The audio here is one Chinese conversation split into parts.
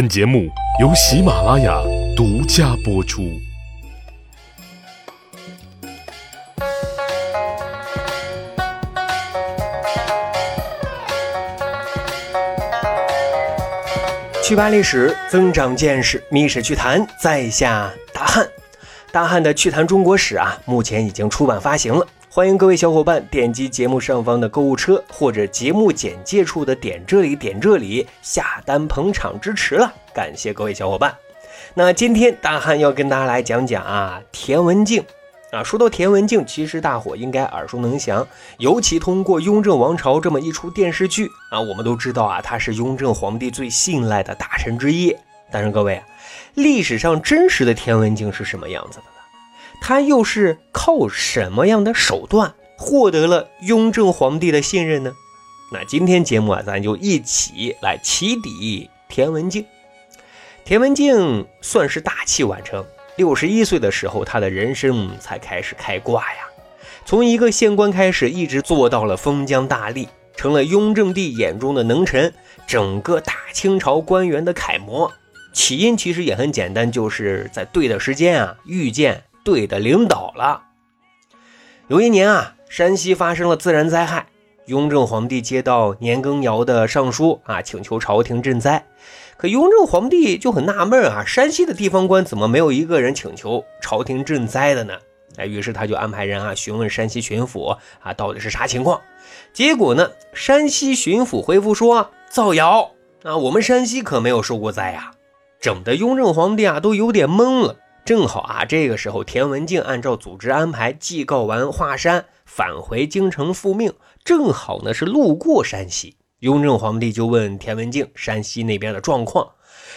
本节目由喜马拉雅独家播出。去扒历史，增长见识，密史趣谈，在下大汉。大汉的《趣谈中国史》啊，目前已经出版发行了。欢迎各位小伙伴点击节目上方的购物车，或者节目简介处的点这里点这里下单捧场支持了，感谢各位小伙伴。那今天大汉要跟大家来讲讲啊，田文镜啊。说到田文镜，其实大伙应该耳熟能详，尤其通过《雍正王朝》这么一出电视剧啊，我们都知道啊，他是雍正皇帝最信赖的大臣之一。但是各位，历史上真实的田文镜是什么样子的？他又是靠什么样的手段获得了雍正皇帝的信任呢？那今天节目啊，咱就一起来起底田文镜。田文镜算是大器晚成，六十一岁的时候，他的人生才开始开挂呀。从一个县官开始，一直做到了封疆大吏，成了雍正帝眼中的能臣，整个大清朝官员的楷模。起因其实也很简单，就是在对的时间啊，遇见。对的领导了。有一年啊，山西发生了自然灾害，雍正皇帝接到年羹尧的上书啊，请求朝廷赈灾。可雍正皇帝就很纳闷啊，山西的地方官怎么没有一个人请求朝廷赈灾的呢？哎，于是他就安排人啊询问山西巡抚啊，到底是啥情况？结果呢，山西巡抚回复说造谣啊，我们山西可没有受过灾呀，整的雍正皇帝啊都有点懵了。正好啊，这个时候田文镜按照组织安排祭告完华山，返回京城复命，正好呢是路过山西。雍正皇帝就问田文镜山西那边的状况，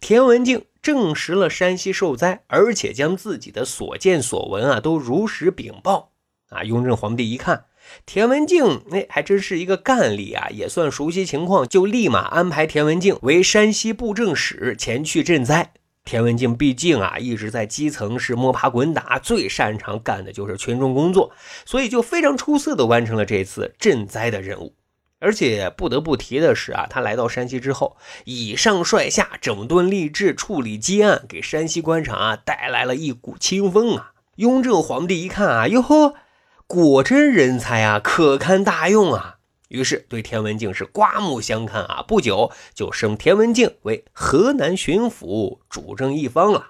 田文镜证实了山西受灾，而且将自己的所见所闻啊都如实禀报。啊，雍正皇帝一看田文镜，那还真是一个干吏啊，也算熟悉情况，就立马安排田文镜为山西布政使，前去赈灾。田文镜毕竟啊一直在基层是摸爬滚打，最擅长干的就是群众工作，所以就非常出色的完成了这次赈灾的任务。而且不得不提的是啊，他来到山西之后，以上率下，整顿吏治，处理积案，给山西官场啊带来了一股清风啊。雍正皇帝一看啊，哟呵，果真人才啊，可堪大用啊。于是对田文镜是刮目相看啊！不久就升田文镜为河南巡抚，主政一方了。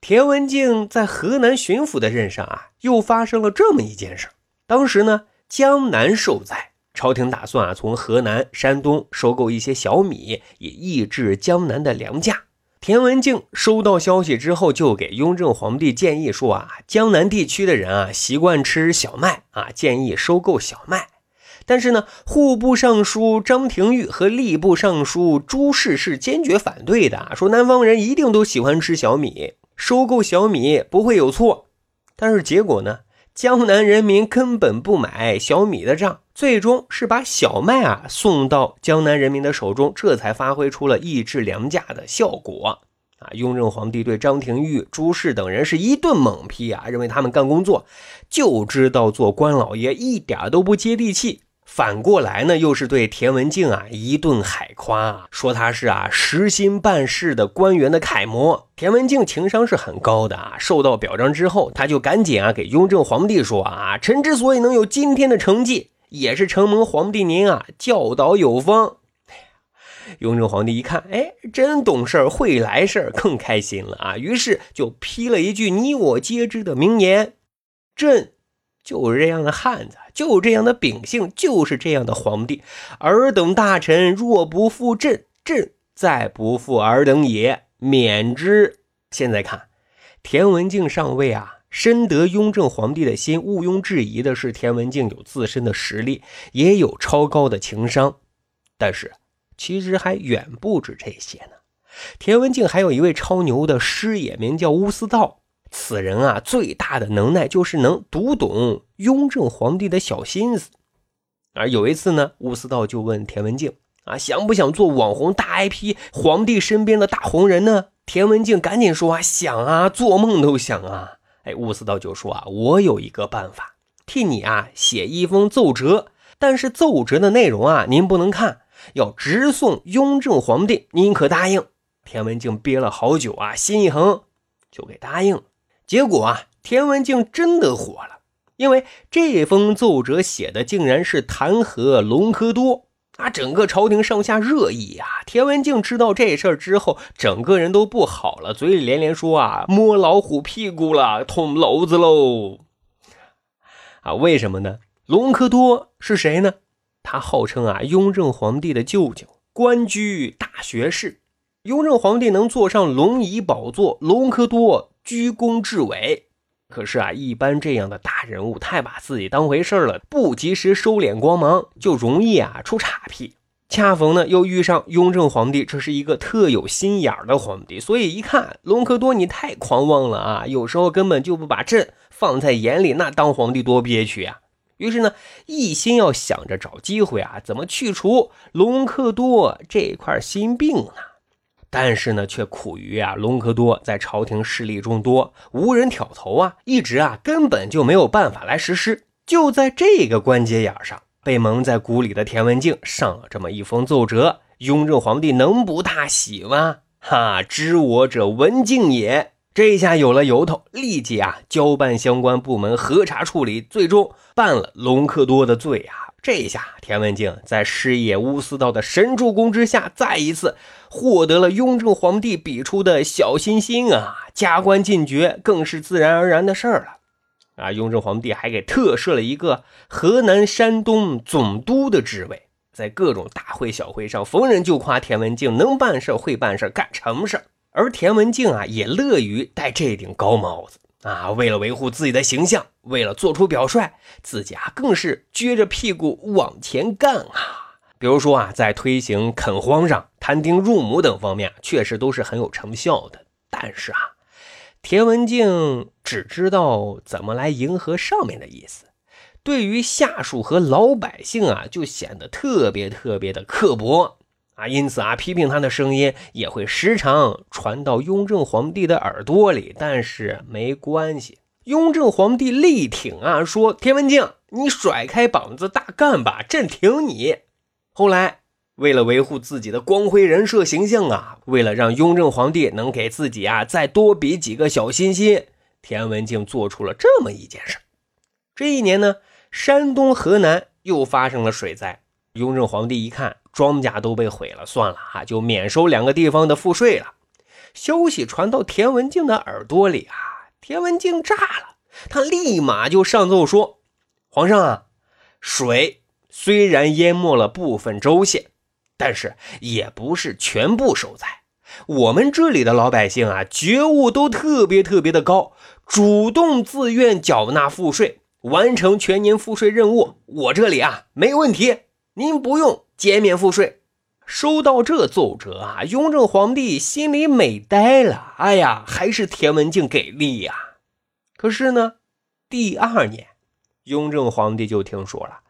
田文镜在河南巡抚的任上啊，又发生了这么一件事。当时呢，江南受灾，朝廷打算啊，从河南、山东收购一些小米，以抑制江南的粮价。田文镜收到消息之后，就给雍正皇帝建议说啊，江南地区的人啊，习惯吃小麦啊，建议收购小麦。但是呢，户部尚书张廷玉和吏部尚书朱氏是坚决反对的，说南方人一定都喜欢吃小米，收购小米不会有错。但是结果呢，江南人民根本不买小米的账，最终是把小麦啊送到江南人民的手中，这才发挥出了抑制粮价的效果。啊，雍正皇帝对张廷玉、朱氏等人是一顿猛批啊，认为他们干工作就知道做官老爷，一点都不接地气。反过来呢，又是对田文镜啊一顿海夸，说他是啊实心办事的官员的楷模。田文镜情商是很高的啊，受到表彰之后，他就赶紧啊给雍正皇帝说啊，臣之所以能有今天的成绩，也是承蒙皇帝您啊教导有方。雍正皇帝一看，哎，真懂事儿，会来事儿，更开心了啊，于是就批了一句你我皆知的名言：朕。就是这样的汉子，就这样的秉性，就是这样的皇帝。尔等大臣若不负朕，朕再不负尔等也，免之。现在看，田文镜上位啊，深得雍正皇帝的心。毋庸置疑的是，田文镜有自身的实力，也有超高的情商。但是，其实还远不止这些呢。田文镜还有一位超牛的师爷，名叫乌思道。此人啊，最大的能耐就是能读懂雍正皇帝的小心思。而有一次呢，乌思道就问田文镜啊，想不想做网红大 IP，皇帝身边的大红人呢？田文静赶紧说啊，想啊，做梦都想啊。哎，乌思道就说啊，我有一个办法，替你啊写一封奏折，但是奏折的内容啊，您不能看，要直送雍正皇帝，您可答应？田文静憋了好久啊，心一横，就给答应了。结果啊，田文镜真的火了，因为这封奏折写的竟然是弹劾隆科多啊！整个朝廷上下热议啊。田文镜知道这事儿之后，整个人都不好了，嘴里连连说啊：“摸老虎屁股了，捅娄子喽！”啊，为什么呢？隆科多是谁呢？他号称啊，雍正皇帝的舅舅，官居大学士。雍正皇帝能坐上龙椅宝座，隆科多居功至伟。可是啊，一般这样的大人物太把自己当回事了，不及时收敛光芒，就容易啊出岔劈。恰逢呢，又遇上雍正皇帝，这是一个特有心眼的皇帝，所以一看隆科多你太狂妄了啊，有时候根本就不把朕放在眼里，那当皇帝多憋屈呀。于是呢，一心要想着找机会啊，怎么去除隆科多这块心病呢？但是呢，却苦于啊，隆科多在朝廷势力众多，无人挑头啊，一直啊根本就没有办法来实施。就在这个关节眼上，被蒙在鼓里的田文镜上了这么一封奏折，雍正皇帝能不大喜吗？哈，知我者文静也。这下有了由头，立即啊交办相关部门核查处理，最终办了隆科多的罪啊！这一下田文镜在师爷乌思道的神助攻之下，再一次获得了雍正皇帝笔出的小心心啊！加官进爵更是自然而然的事儿了啊！雍正皇帝还给特设了一个河南、山东总督的职位，在各种大会小会上，逢人就夸田文镜能办事、会办事、干成事儿。而田文镜啊，也乐于戴这顶高帽子啊。为了维护自己的形象，为了做出表率，自己啊更是撅着屁股往前干啊。比如说啊，在推行垦荒上、摊丁入亩等方面，确实都是很有成效的。但是啊，田文镜只知道怎么来迎合上面的意思，对于下属和老百姓啊，就显得特别特别的刻薄。啊，因此啊，批评他的声音也会时常传到雍正皇帝的耳朵里。但是没关系，雍正皇帝力挺啊，说：“田文镜，你甩开膀子大干吧，朕挺你。”后来，为了维护自己的光辉人设形象啊，为了让雍正皇帝能给自己啊再多比几个小心心，田文镜做出了这么一件事。这一年呢，山东、河南又发生了水灾。雍正皇帝一看。庄稼都被毁了，算了啊，就免收两个地方的赋税了。消息传到田文镜的耳朵里啊，田文镜炸了，他立马就上奏说：“皇上啊，水虽然淹没了部分州县，但是也不是全部受灾。我们这里的老百姓啊，觉悟都特别特别的高，主动自愿缴纳赋税，完成全年赋税任务。我这里啊，没问题，您不用。”减免赋税，收到这奏折啊，雍正皇帝心里美呆了。哎呀，还是田文镜给力呀！可是呢，第二年，雍正皇帝就听说了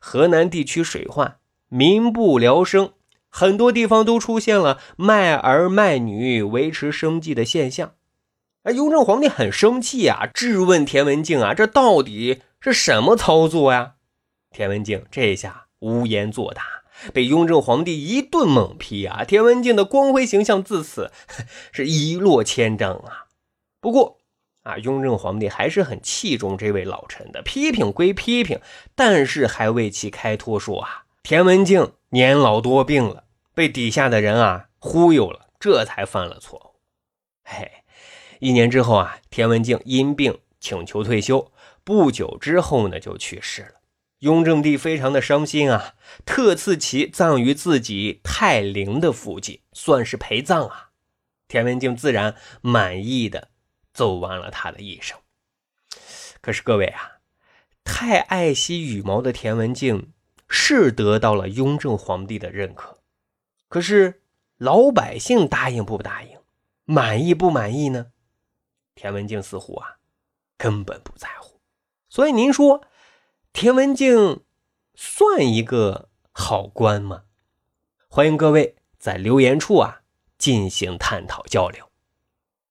河南地区水患，民不聊生，很多地方都出现了卖儿卖女维持生计的现象。哎，雍正皇帝很生气啊，质问田文镜啊，这到底是什么操作呀？田文镜这下无言作答。被雍正皇帝一顿猛批啊，田文镜的光辉形象自此 是一落千丈啊。不过啊，雍正皇帝还是很器重这位老臣的，批评归批评，但是还为其开脱说啊，田文镜年老多病了，被底下的人啊忽悠了，这才犯了错误。嘿，一年之后啊，田文镜因病请求退休，不久之后呢就去世了。雍正帝非常的伤心啊，特赐其葬于自己泰陵的附近，算是陪葬啊。田文镜自然满意的走完了他的一生。可是各位啊，太爱惜羽毛的田文镜是得到了雍正皇帝的认可，可是老百姓答应不答应，满意不满意呢？田文镜似乎啊根本不在乎。所以您说？田文静算一个好官吗？欢迎各位在留言处啊进行探讨交流。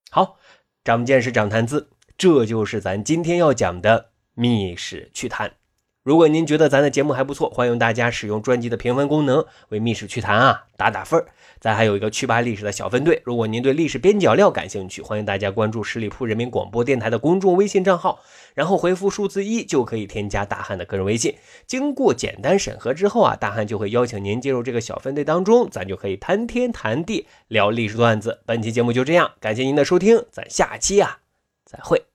好，长见识，长谈资，这就是咱今天要讲的密史趣谈。如果您觉得咱的节目还不错，欢迎大家使用专辑的评分功能为《密室趣谈》啊打打分儿。咱还有一个趣吧历史的小分队，如果您对历史边角料感兴趣，欢迎大家关注十里铺人民广播电台的公众微信账号，然后回复数字一就可以添加大汉的个人微信。经过简单审核之后啊，大汉就会邀请您进入这个小分队当中，咱就可以谈天谈地聊历史段子。本期节目就这样，感谢您的收听，咱下期啊再会。